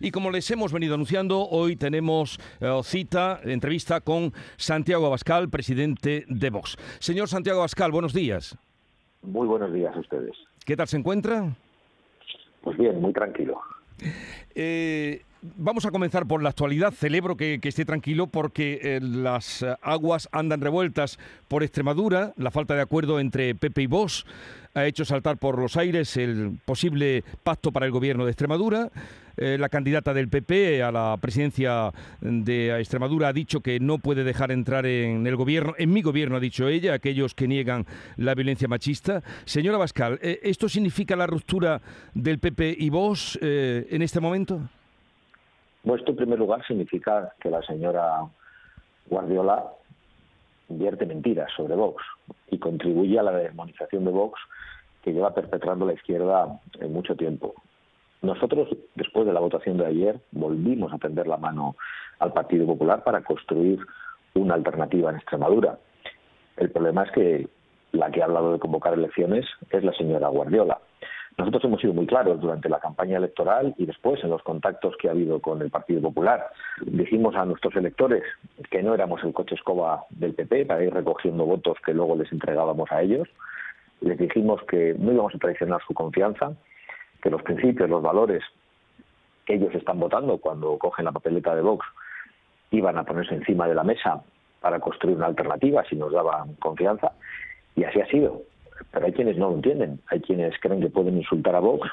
Y como les hemos venido anunciando, hoy tenemos eh, cita, entrevista con Santiago Abascal, presidente de Vox. Señor Santiago Abascal, buenos días. Muy buenos días a ustedes. ¿Qué tal se encuentra? Pues bien, muy tranquilo. Eh, Vamos a comenzar por la actualidad. Celebro que, esté tranquilo porque eh, las aguas andan revueltas por Extremadura. La falta de acuerdo entre Pepe y Vox ha hecho saltar por los aires el posible pacto para el gobierno de Extremadura. Eh, la candidata del PP a la presidencia de Extremadura ha dicho que no puede dejar entrar en el gobierno, en mi gobierno ha dicho ella, aquellos que niegan la violencia machista. Señora Bascal, eh, ¿esto significa la ruptura del PP y Vox en este momento? Bueno, esto en primer lugar significa que la señora Guardiola invierte mentiras sobre Vox y contribuye a la demonización de Vox que lleva perpetrando la izquierda en mucho tiempo. Nosotros, después de la votación de ayer, volvimos a tender la mano al Partido Popular para construir una alternativa en Extremadura. El problema es que la que ha hablado de convocar elecciones es la señora Guardiola. Nosotros hemos sido muy claros durante la campaña electoral y después en los contactos que ha habido con el Partido Popular. Dijimos a nuestros electores que no éramos el coche escoba del PP para ir recogiendo votos que luego les entregábamos a ellos. Les dijimos que no íbamos a traicionar su confianza, que los principios, los valores que ellos están votando cuando cogen la papeleta de Vox iban a ponerse encima de la mesa para construir una alternativa si nos daban confianza. Y así ha sido. Pero hay quienes no lo entienden. Hay quienes creen que pueden insultar a Vox,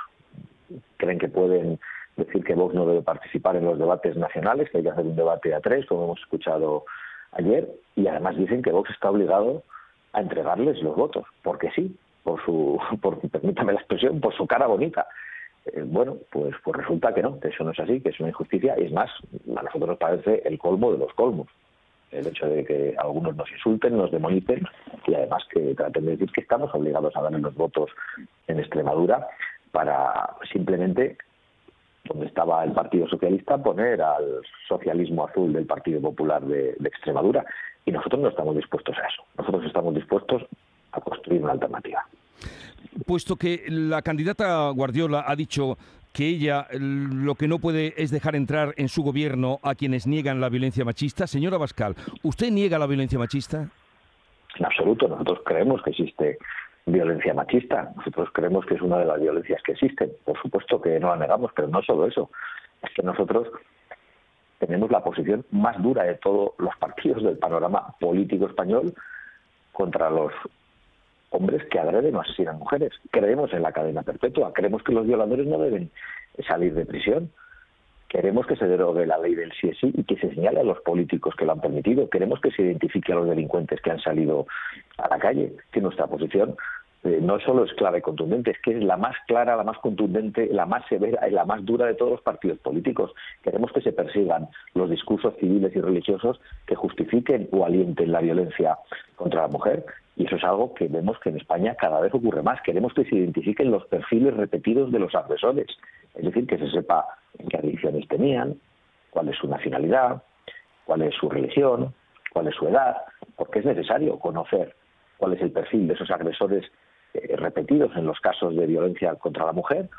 creen que pueden decir que Vox no debe participar en los debates nacionales, que hay que hacer un debate a tres, como hemos escuchado ayer, y además dicen que Vox está obligado a entregarles los votos, porque sí, por su, por, permítame la expresión, por su cara bonita. Eh, bueno, pues, pues resulta que no, que eso no es así, que es una injusticia, y es más, a nosotros nos parece el colmo de los colmos el hecho de que algunos nos insulten, nos demonicen y además que traten de decir que estamos obligados a darle los votos en Extremadura para simplemente donde estaba el Partido Socialista poner al socialismo azul del Partido Popular de, Extremadura y nosotros no estamos dispuestos a eso. Nosotros estamos dispuestos a construir una alternativa. Puesto que la candidata Guardiola ha dicho que ella lo que no puede es dejar entrar en su gobierno a quienes niegan la violencia machista. Señora Bascal, ¿usted niega la violencia machista? En absoluto, nosotros creemos que existe violencia machista, nosotros creemos que es una de las violencias que existen. Por supuesto que no la negamos, pero no solo eso, es que nosotros tenemos la posición más dura de todos los partidos del panorama político español contra los hombres que agreden o asesinan mujeres. Creemos en la cadena perpetua, creemos que los violadores no deben salir de prisión. Queremos que se derogue la ley del sí y que se señale a los políticos que lo han permitido. Queremos que se identifique a los delincuentes que han salido a la calle. Que nuestra posición eh, no solo es clara y contundente, es que es la más clara, la más contundente, la más severa y la más dura de todos los partidos políticos. Queremos que se persigan los discursos civiles y religiosos que justifiquen o alienten la violencia contra la mujer. Y eso es algo que vemos que en España cada vez ocurre más. Queremos que se identifiquen los perfiles repetidos de los agresores. Es decir, que se sepa qué adicciones tenían, cuál es su nacionalidad, cuál es su religión, cuál es su edad, porque es necesario conocer cuál es el perfil de esos agresores eh, repetidos en los casos de violencia contra la mujer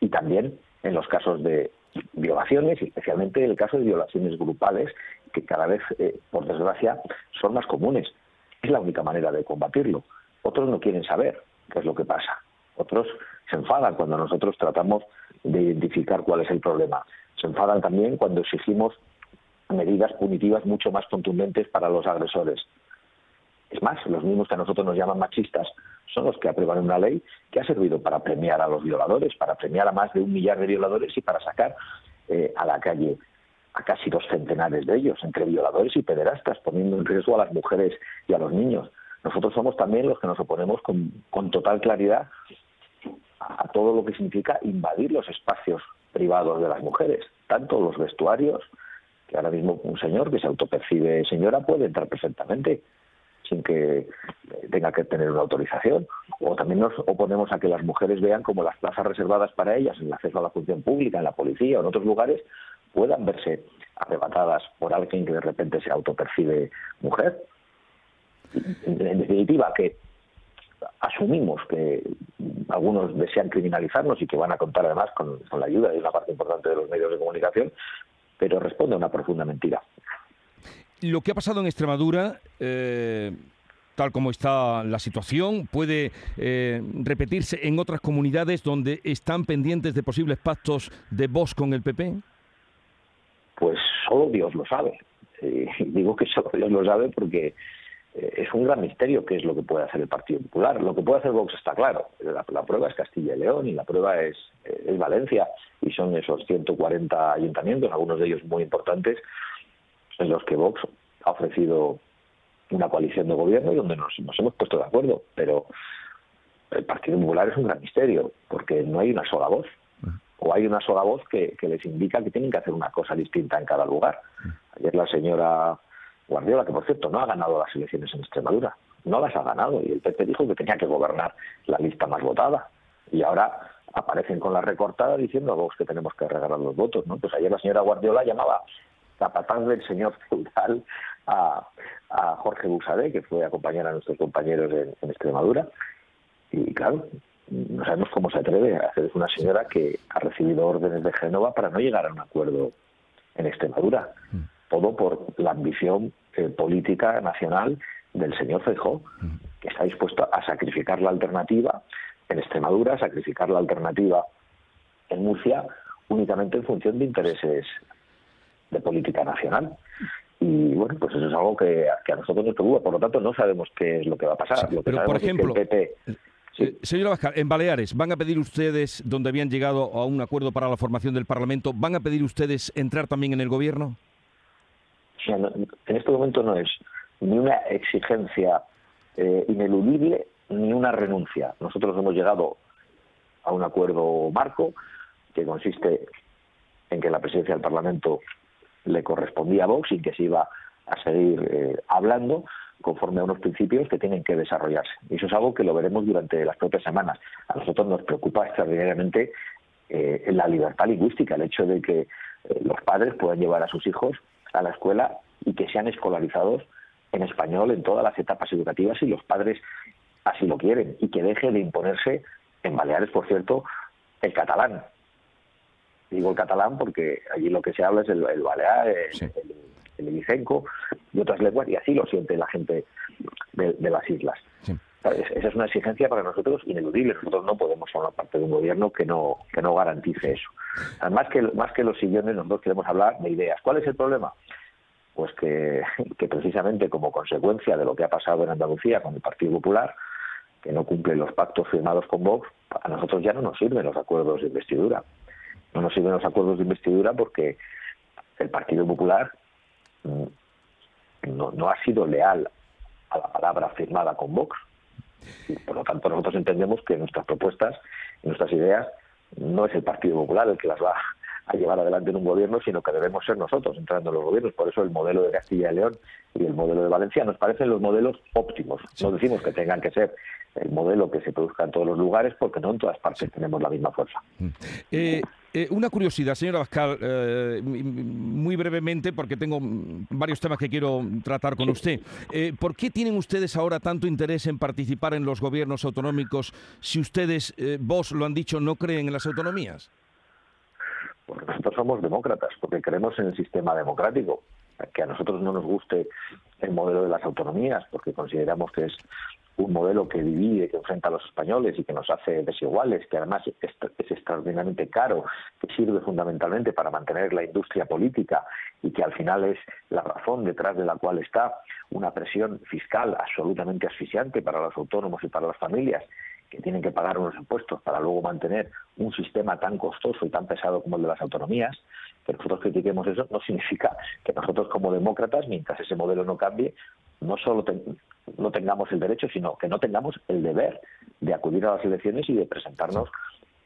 y también en los casos de violaciones, especialmente en el caso de violaciones grupales, que cada vez, eh, por desgracia, son más comunes. Es la única manera de combatirlo. Otros no quieren saber qué es lo que pasa. Otros se enfadan cuando nosotros tratamos de identificar cuál es el problema. Se enfadan también cuando exigimos medidas punitivas mucho más contundentes para los agresores. Es más, los mismos que a nosotros nos llaman machistas son los que aprueban una ley que ha servido para premiar a los violadores, para premiar a más de un millar de violadores y para sacar eh, a la calle a casi dos centenares de ellos, entre violadores y pederastas, poniendo en riesgo a las mujeres y a los niños. Nosotros somos también los que nos oponemos con, con total claridad a, todo lo que significa invadir los espacios privados de las mujeres, tanto los vestuarios, que ahora mismo un señor que se autopercibe señora puede entrar perfectamente sin que tenga que tener una autorización. O también nos oponemos a que las mujeres vean como las plazas reservadas para ellas en el acceso a la función pública, en la policía o en otros lugares, puedan verse arrebatadas por alguien que de repente se autopercibe mujer. En definitiva, que asumimos que algunos desean criminalizarnos y que van a contar además con, la ayuda de una parte importante de los medios de comunicación, pero responde a una profunda mentira. Lo que ha pasado en Extremadura, eh, tal como está la situación, puede eh, repetirse en otras comunidades donde están pendientes de posibles pactos de Vox con el PP? Pues solo Dios lo sabe. digo que solo Dios lo sabe porque eh, es un gran misterio qué es lo que puede hacer el Partido Popular. Lo que puede hacer Vox está claro. La, prueba es Castilla y León y la prueba es, eh, Valencia y son esos 140 ayuntamientos, algunos de ellos muy importantes, en los que Vox ha ofrecido una coalición de gobierno y donde nos hemos puesto de acuerdo. Pero el Partido Popular es un gran misterio porque no hay una sola voz o hay una sola voz que, les indica que tienen que hacer una cosa distinta en cada lugar. Ayer la señora Guardiola, que por cierto no ha ganado las elecciones en Extremadura, no las ha ganado y el PP dijo que tenía que gobernar la lista más votada y ahora aparecen con la recortada diciendo a Vox que tenemos que regalar los votos, ¿no? Pues ayer la señora Guardiola llamaba capataz del señor feudal a, a Jorge Busadé, que fue a acompañar a nuestros compañeros en, Extremadura y claro, no sabemos cómo se atreve a hacer una señora que ha recibido órdenes de Génova para no llegar a un acuerdo en Extremadura. Mm todo por la ambición eh, política nacional del señor Feijó, que está dispuesto a sacrificar la alternativa en Extremadura, sacrificar la alternativa en Murcia, únicamente en función de intereses de política nacional. Y bueno, pues eso es algo que, a nosotros nos preocupa. Por lo tanto, no sabemos qué es lo que va a pasar. pero, por ejemplo, eh, señora Vázquez, en Baleares, ¿van a pedir ustedes, donde habían llegado a un acuerdo para la formación del Parlamento, ¿van a pedir ustedes entrar también en el gobierno? en este momento no es ni una exigencia eh, ineludible ni una renuncia. Nosotros hemos llegado a un acuerdo marco que consiste en que la presidencia del Parlamento le correspondía a Vox y que se iba a seguir eh, hablando conforme a unos principios que tienen que desarrollarse. Y eso es algo que lo veremos durante las propias semanas. A nosotros nos preocupa extraordinariamente eh, la libertad lingüística, el hecho de que los padres puedan llevar a sus hijos a la escuela y que sean escolarizados en español en todas las etapas educativas si los padres así lo quieren y que deje de imponerse en Baleares, por cierto, el catalán. Digo el catalán porque allí lo que se habla es el, balear, el, el, y otras lenguas y así lo siente la gente de, las islas. Esa es una exigencia para nosotros ineludible. Nosotros no podemos formar parte de un gobierno que no que no garantice eso. Más que más que los sillones, nosotros queremos hablar de ideas. ¿Cuál es el problema? Pues que, que precisamente como consecuencia de lo que ha pasado en Andalucía con el Partido Popular, que no cumple los pactos firmados con Vox, a nosotros ya no nos sirven los acuerdos de investidura. No nos sirven los acuerdos de investidura porque el Partido Popular no, no ha sido leal a la palabra firmada con Vox por lo tanto, nosotros entendemos que nuestras propuestas nuestras ideas no es el Partido Popular el que las va a llevar adelante en un gobierno, sino que debemos ser nosotros entrando en los gobiernos. Por eso el modelo de Castilla y León y el modelo de Valencia nos parecen los modelos óptimos. No decimos que tengan que ser el modelo que se produzca en todos los lugares, porque no en todas partes tenemos la misma fuerza. Mm. Eh, eh, una curiosidad, señora Bascal, eh, muy brevemente, porque tengo varios temas que quiero tratar con usted. ¿Por qué tienen ustedes ahora tanto interés en participar en los gobiernos autonómicos si ustedes, vos lo han dicho, no creen en las autonomías? Porque nosotros somos demócratas, porque creemos en el sistema democrático que a nosotros no nos guste el modelo de las autonomías, porque consideramos que es un modelo que divide, que enfrenta a los españoles y que nos hace desiguales, que además es, extraordinariamente caro, que sirve fundamentalmente para mantener la industria política y que al final es la razón detrás de la cual está una presión fiscal absolutamente asfixiante para los autónomos y para las familias que tienen que pagar unos impuestos para luego mantener un sistema tan costoso y tan pesado como el de las autonomías, que nosotros critiquemos eso no significa que nosotros como demócratas, mientras ese modelo no cambie, no solo no tengamos el derecho, sino que no tengamos el deber de acudir a las elecciones y de presentarnos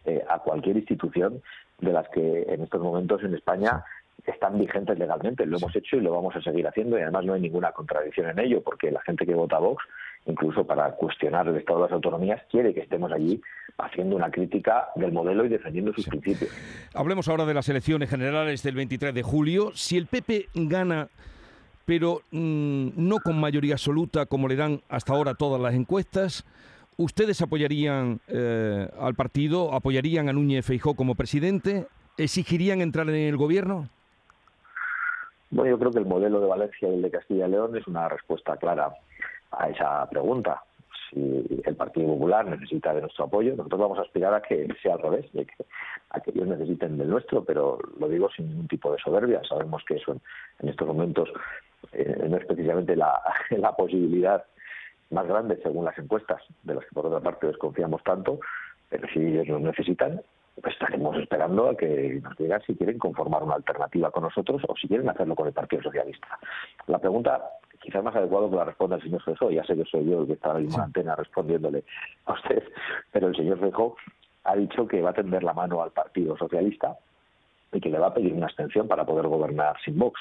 eh, a cualquier institución de las que en estos momentos en España están vigentes legalmente. Lo hemos hecho y lo vamos a seguir haciendo y además no hay ninguna contradicción en ello porque la gente que vota Vox, incluso para cuestionar el estado de las autonomías, quiere que estemos allí haciendo una crítica del modelo y defendiendo sus principios. Hablemos ahora de las elecciones generales del 23 de julio. Si el PP gana pero mm, no con mayoría absoluta como le dan hasta ahora todas las encuestas, ¿Ustedes apoyarían eh, al partido, apoyarían a Núñez Feijó como presidente? ¿Exigirían entrar en el gobierno? Bueno, yo creo que el modelo de Valencia y el de Castilla y León es una respuesta clara a esa pregunta. Si el Partido Popular necesita de nuestro apoyo, nosotros vamos a aspirar a que sea al revés, de que, a que ellos necesiten del nuestro, pero lo digo sin ningún tipo de soberbia. Sabemos que eso en, estos momentos eh, no es precisamente la, la posibilidad más grande según las encuestas, de las que por otra parte desconfiamos tanto, pero si ellos nos necesitan, pues estaremos esperando a que nos digan si quieren conformar una alternativa con nosotros o si quieren hacerlo con el Partido Socialista. La pregunta quizás más adecuado que la responda el señor Feijó, ya sé que soy yo el que está en la antena respondiéndole a usted, pero el señor Feijó ha dicho que va a tender la mano al Partido Socialista y que le va a pedir una extensión para poder gobernar sin Vox.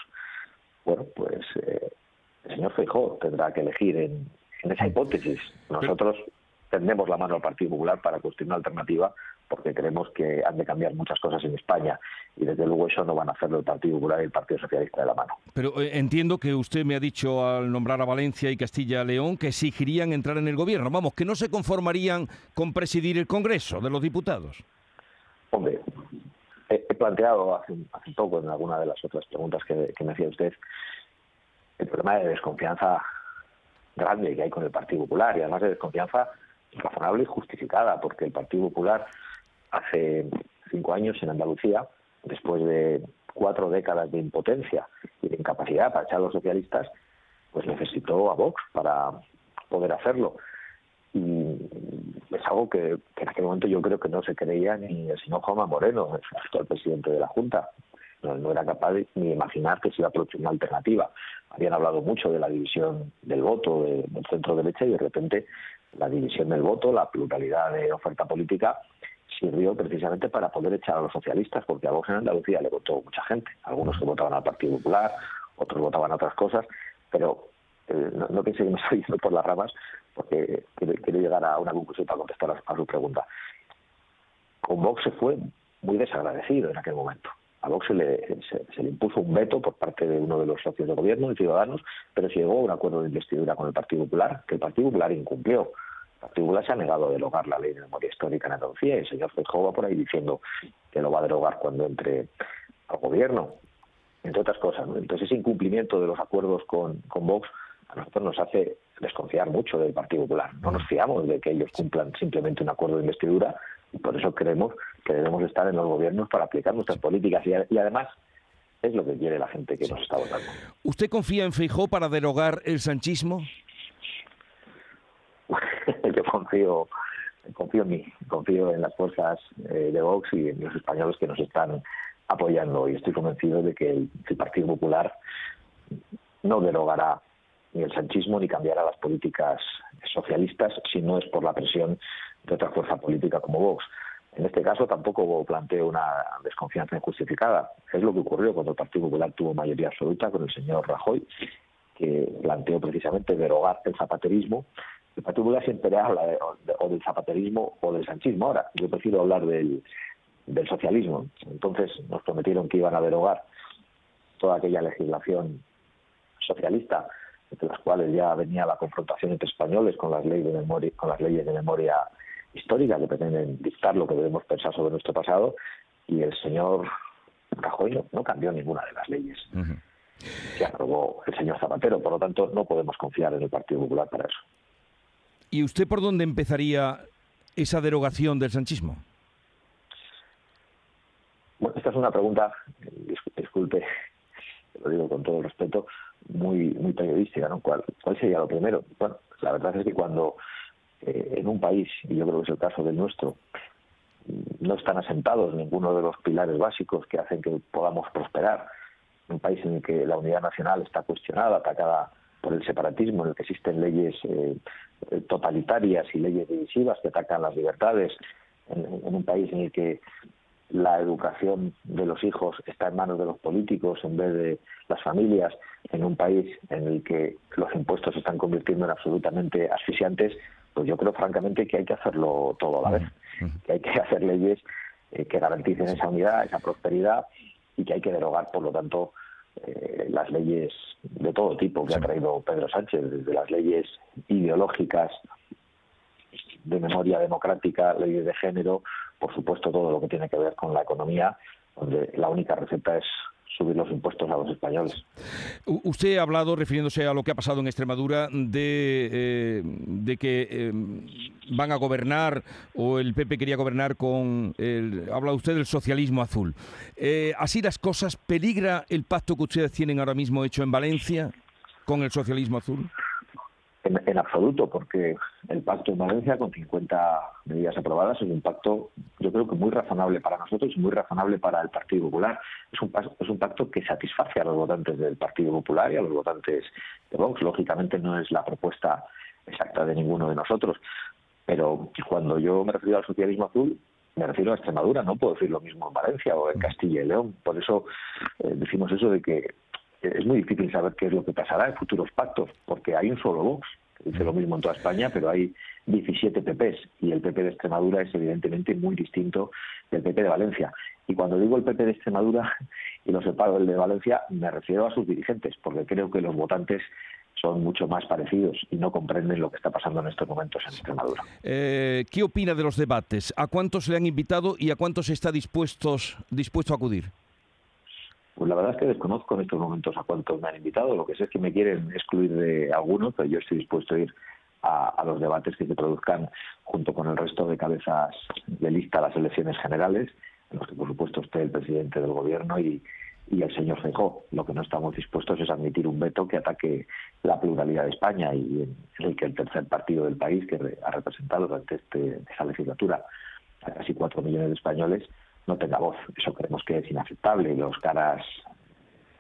Bueno, pues eh, el señor Feijó tendrá que elegir en, en esa hipótesis. Nosotros tendemos la mano al Partido Popular para construir una alternativa porque creemos que han de cambiar muchas cosas en España y desde luego eso no van a hacerlo el Partido Popular y el Partido Socialista de la mano. Pero eh, entiendo que usted me ha dicho al nombrar a Valencia y Castilla y León que exigirían entrar en el gobierno, vamos, que no se conformarían con presidir el Congreso de los Diputados. Hombre, he, planteado hace, hace, poco en alguna de las otras preguntas que, me hacía usted el problema de desconfianza grande que hay con el Partido Popular y además de desconfianza razonable y justificada, porque el Partido Popular hace cinco años en Andalucía, después de cuatro décadas de impotencia y de incapacidad para echar a los socialistas, pues necesitó a Vox para poder hacerlo. Algo que, en aquel momento yo creo que no se creía ni el señor Juanma Moreno, el actual presidente de la Junta. No, era capaz de, ni imaginar que se iba a producir una alternativa. Habían hablado mucho de la división del voto del centro derecha y de repente la división del voto, la pluralidad de oferta política, sirvió precisamente para poder echar a los socialistas, porque a Vox en Andalucía le votó mucha gente, algunos que votaban al Partido Popular, otros votaban a otras cosas, pero eh, no, no, que me estoy yendo por las ramas, porque quiero, llegar a una conclusión para contestar a, su pregunta. Con Vox se fue muy desagradecido en aquel momento. A Vox se le, se le, impuso un veto por parte de uno de los socios de gobierno, de Ciudadanos, pero se llegó a un acuerdo de investidura con el Partido Popular, que el Partido Popular incumplió. El Partido Popular se ha negado a derogar la ley de memoria histórica en Andalucía y el señor Feijóo va por ahí diciendo que lo va a derogar cuando entre al gobierno, entre otras cosas. Entonces ese incumplimiento de los acuerdos con Vox a nosotros nos hace desconfiar mucho del Partido Popular. No nos fiamos de que ellos cumplan simplemente un acuerdo de investidura y por eso creemos que debemos estar en los gobiernos para aplicar nuestras políticas y, además es lo que quiere la gente que nos está votando. ¿Usted confía en Feijó para derogar el sanchismo? Yo confío confío en mí, confío en las fuerzas eh, de Vox y en los españoles que nos están apoyando y estoy convencido de que el, Partido Popular no derogará ni el sanchismo ni cambiará las políticas socialistas si no es por la presión de otra fuerza política como Vox. En este caso tampoco planteo una desconfianza injustificada. Es lo que ocurrió cuando el Partido Popular tuvo mayoría absoluta con el señor Rajoy, que planteó precisamente derogar el zapaterismo. El Partido Popular siempre habla o del zapaterismo o del sanchismo. Ahora, yo prefiero hablar del socialismo. Entonces nos prometieron que iban a derogar toda aquella legislación socialista entre las cuales ya venía la confrontación entre españoles con las leyes de memoria, con las leyes de memoria histórica que pretenden dictar lo que debemos pensar sobre nuestro pasado y el señor Rajoy no, cambió ninguna de las leyes que aprobó el señor Zapatero. Por lo tanto, no podemos confiar en el Partido Popular para eso. ¿Y usted por dónde empezaría esa derogación del sanchismo? Bueno, esta es una pregunta, disculpe, lo digo con todo respeto, muy muy periodística, ¿no? ¿Cuál, ¿Cuál sería lo primero? Bueno, la verdad es que cuando eh, en un país, y yo creo que es el caso del nuestro, no están asentados ninguno de los pilares básicos que hacen que podamos prosperar, un país en el que la unidad nacional está cuestionada, atacada por el separatismo, en el que existen leyes eh, totalitarias y leyes divisivas que atacan las libertades, en un país en el que la educación de los hijos está en manos de los políticos en vez de las familias, en un país en el que los impuestos se están convirtiendo en absolutamente asfixiantes, pues yo creo francamente que hay que hacerlo todo a la vez, que hay que hacer leyes eh, que garanticen esa unidad, esa prosperidad y que hay que derogar, por lo tanto, eh, las leyes de todo tipo que ha traído Pedro Sánchez, desde las leyes ideológicas de memoria democrática, leyes de género, por supuesto todo lo que tiene que ver con la economía, donde la única receta es subir los impuestos a los españoles. Usted ha hablado, refiriéndose a lo que ha pasado en Extremadura, de, eh, de que eh, van a gobernar, o el PP quería gobernar con, el, habla usted del socialismo azul. Eh, así las cosas, ¿peligra el pacto que ustedes tienen ahora mismo hecho en Valencia con el socialismo azul? En, absoluto, porque el pacto en Valencia, con 50 medidas aprobadas, es un pacto, yo creo que muy razonable para nosotros y muy razonable para el Partido Popular. Es un, es un pacto que satisface a los votantes del Partido Popular y a los votantes de Vox. Lógicamente no es la propuesta exacta de ninguno de nosotros, pero cuando yo me refiero al socialismo azul, me refiero a Extremadura, no puedo decir lo mismo en Valencia o en Castilla y León. Por eso eh, decimos eso de que es muy difícil saber qué es lo que pasará en futuros pactos, porque hay un solo Vox, que dice lo mismo en toda España, pero hay 17 PPs y el PP de Extremadura es evidentemente muy distinto del PP de Valencia. Y cuando digo el PP de Extremadura y lo separo del de Valencia, me refiero a sus dirigentes, porque creo que los votantes son mucho más parecidos y no comprenden lo que está pasando en estos momentos en Extremadura. Eh, ¿Qué opina de los debates? ¿A cuántos le han invitado y a cuántos está dispuestos, dispuesto a acudir? Pues la verdad es que desconozco en estos momentos a cuántos me han invitado. Lo que sé es que me quieren excluir de algunos, pero yo estoy dispuesto a ir a, los debates que se produzcan junto con el resto de cabezas de lista a las elecciones generales, en los que por supuesto esté el presidente del gobierno y, el señor Feijóo. Lo que no estamos dispuestos es admitir un veto que ataque la pluralidad de España y en el que el tercer partido del país que ha representado durante este, esta legislatura a casi cuatro millones de españoles no tenga voz. Eso creemos que es inaceptable y los caras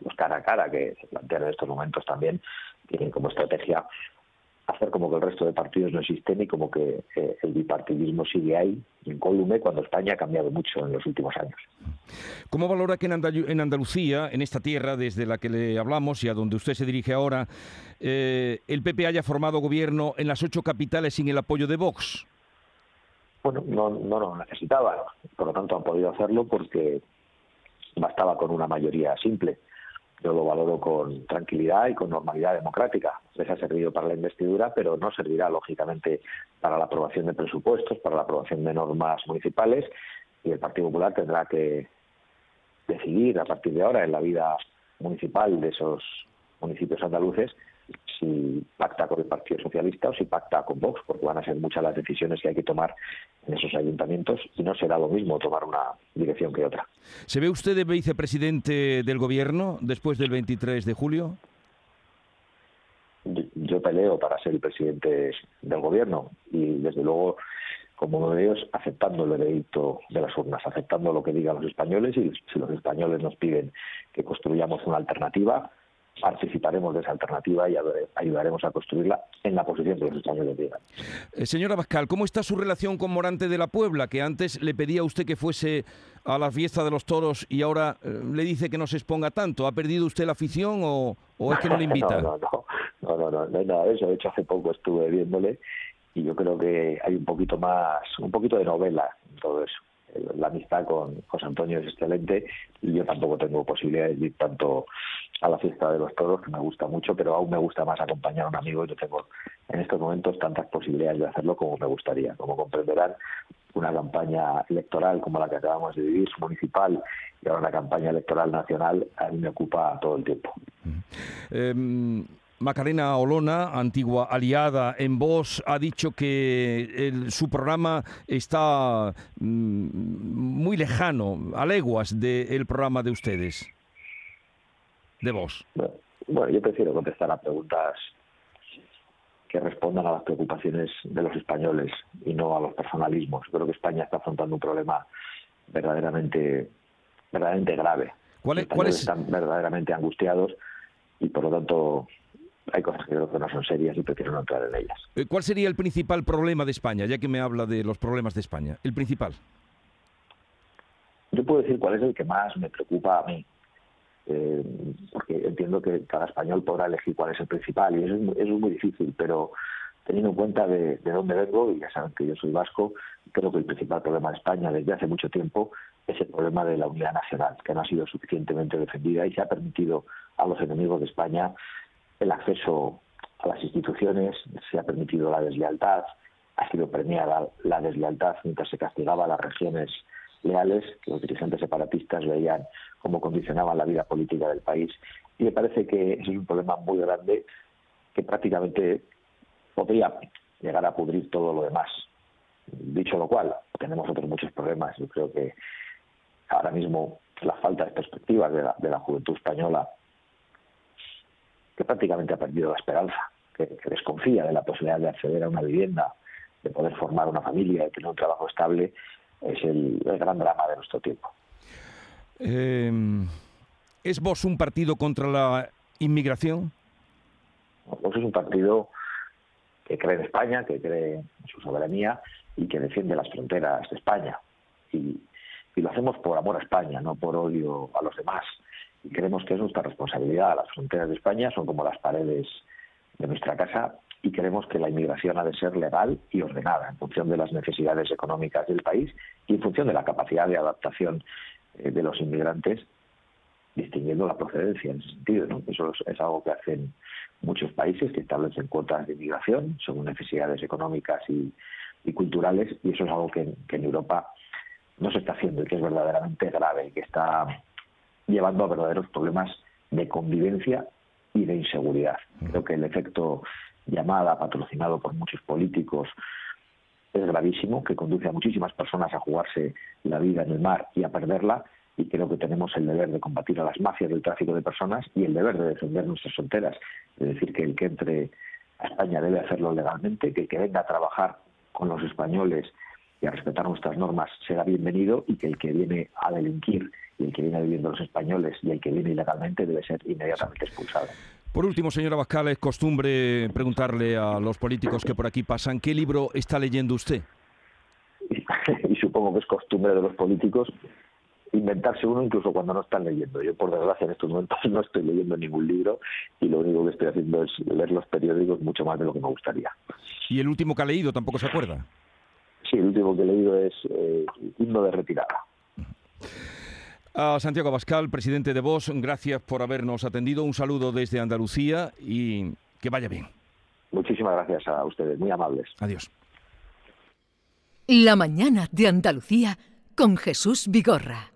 los cara a cara que se plantean en estos momentos también tienen como estrategia hacer como que el resto de partidos no existen y como que eh, el bipartidismo sigue ahí, incólume, cuando España ha cambiado mucho en los últimos años. ¿Cómo valora que en, Andalucía, en esta tierra desde la que le hablamos y a donde usted se dirige ahora, eh, el PP haya formado gobierno en las ocho capitales sin el apoyo de Vox? Bueno, no, no lo necesitaba, por lo tanto han podido hacerlo porque bastaba con una mayoría simple. Yo lo valoro con tranquilidad y con normalidad democrática. Les ha servido para la investidura, pero no servirá, lógicamente, para la aprobación de presupuestos, para la aprobación de normas municipales, y el Partido Popular tendrá que decidir a partir de ahora en la vida municipal de esos municipios andaluces si pacta con el Partido Socialista o si pacta con Vox, porque van a ser muchas las decisiones que hay que tomar en esos ayuntamientos y no será lo mismo tomar una dirección que otra. ¿Se ve usted de vicepresidente del Gobierno después del 23 de julio? Yo peleo para ser el presidente del Gobierno y desde luego como veo es aceptando el veredicto de las urnas, aceptando lo que digan los españoles y si los españoles nos piden que construyamos una alternativa, participaremos de esa alternativa y ayudaremos a construirla en la posición que los españoles digan. Eh, señora Bascal, ¿cómo está su relación con Morante de la Puebla, que antes le pedía a usted que fuese a la fiesta de los toros y ahora eh, le dice que no se exponga tanto? ¿Ha perdido usted la afición o, es que no le invita? no, no, no, no, no, no, hay nada de eso. De hecho, hace poco estuve viéndole y yo creo que hay un poquito más, un poquito de novela en todo eso la amistad con José Antonio es excelente y yo tampoco tengo posibilidades de ir tanto a la fiesta de los toros, que me gusta mucho, pero aún me gusta más acompañar a un amigo y yo tengo en estos momentos tantas posibilidades de hacerlo como me gustaría. Como comprenderán, una campaña electoral como la que acabamos de vivir, municipal, y ahora una campaña electoral nacional, a mí me ocupa todo el tiempo. Macarena Olona, antigua aliada en Vox, ha dicho que su programa está mm, muy lejano, a leguas del programa de ustedes, de Vox. Bueno, yo prefiero contestar a preguntas que respondan a las preocupaciones de los españoles y no a los personalismos. Creo que España está afrontando un problema verdaderamente, verdaderamente grave. ¿Cuáles están verdaderamente angustiados y por lo tanto hay cosas que creo que no son serias y prefiero no entrar en ellas. Eh, ¿Cuál sería el principal problema de España, ya que me habla de los problemas de España? El principal. Yo puedo decir cuál es el que más me preocupa a mí, eh, porque entiendo que cada español podrá elegir cuál es el principal y eso es muy, es muy difícil, pero teniendo en cuenta de, de, dónde vengo, y ya saben que yo soy vasco, creo que el principal problema de España desde hace mucho tiempo es el problema de la unidad nacional, que no ha sido suficientemente defendida y se ha permitido a los enemigos de España el acceso a las instituciones, se ha permitido la deslealtad, ha sido premiada la deslealtad mientras se castigaba a las regiones leales que los dirigentes separatistas veían cómo condicionaban la vida política del país. Y me parece que ese es un problema muy grande que prácticamente podría llegar a pudrir todo lo demás. Dicho lo cual, tenemos otros muchos problemas. Yo creo que ahora mismo la falta de perspectivas de la, de la juventud española, que prácticamente ha perdido la esperanza, que, desconfía de la posibilidad de acceder a una vivienda, de poder formar una familia, de tener un trabajo estable, es el, gran drama de nuestro tiempo. Eh, ¿Es vos un partido contra la inmigración? Vos es un partido que cree en España, que cree en su soberanía y que defiende las fronteras de España. Y, lo hacemos por amor a España, no por odio a los demás. Y creemos que es nuestra responsabilidad. Las fronteras de España son como las paredes de nuestra casa y creemos que la inmigración ha de ser legal y ordenada en función de las necesidades económicas del país y en función de la capacidad de adaptación eh, de los inmigrantes, distinguiendo la procedencia en ese sentido. ¿no? Eso es algo que hacen muchos países que establecen cuotas de inmigración según necesidades económicas y, culturales y eso es algo que, en Europa no se está haciendo y que es verdaderamente grave y que está llevando a verdaderos problemas de convivencia y de inseguridad. Creo que el efecto llamada, patrocinado por muchos políticos, es gravísimo, que conduce a muchísimas personas a jugarse la vida en el mar y a perderla, y creo que tenemos el deber de combatir a las mafias del tráfico de personas y el deber de defender nuestras fronteras. Es decir, que el que entre a España debe hacerlo legalmente, que el que venga a trabajar con los españoles y a respetar nuestras normas será bienvenido y que el que viene a delinquir y el que viene viviendo los españoles y el que viene ilegalmente debe ser inmediatamente expulsado. Por último, señora Bascal, es costumbre preguntarle a los políticos que por aquí pasan, ¿qué libro está leyendo usted? y supongo que es costumbre de los políticos inventarse uno incluso cuando no están leyendo. Yo, por desgracia, en estos momentos no estoy leyendo ningún libro y lo único que estoy haciendo es leer los periódicos mucho más de lo que me gustaría. ¿Y el último que ha leído tampoco se acuerda? Sí, el último que he leído es eh, Himno de Retirada. A Santiago Abascal, presidente de Vox, gracias por habernos atendido. Un saludo desde Andalucía y que vaya bien. Muchísimas gracias a ustedes, muy amables. Adiós. La mañana de Andalucía con Jesús Vigorra.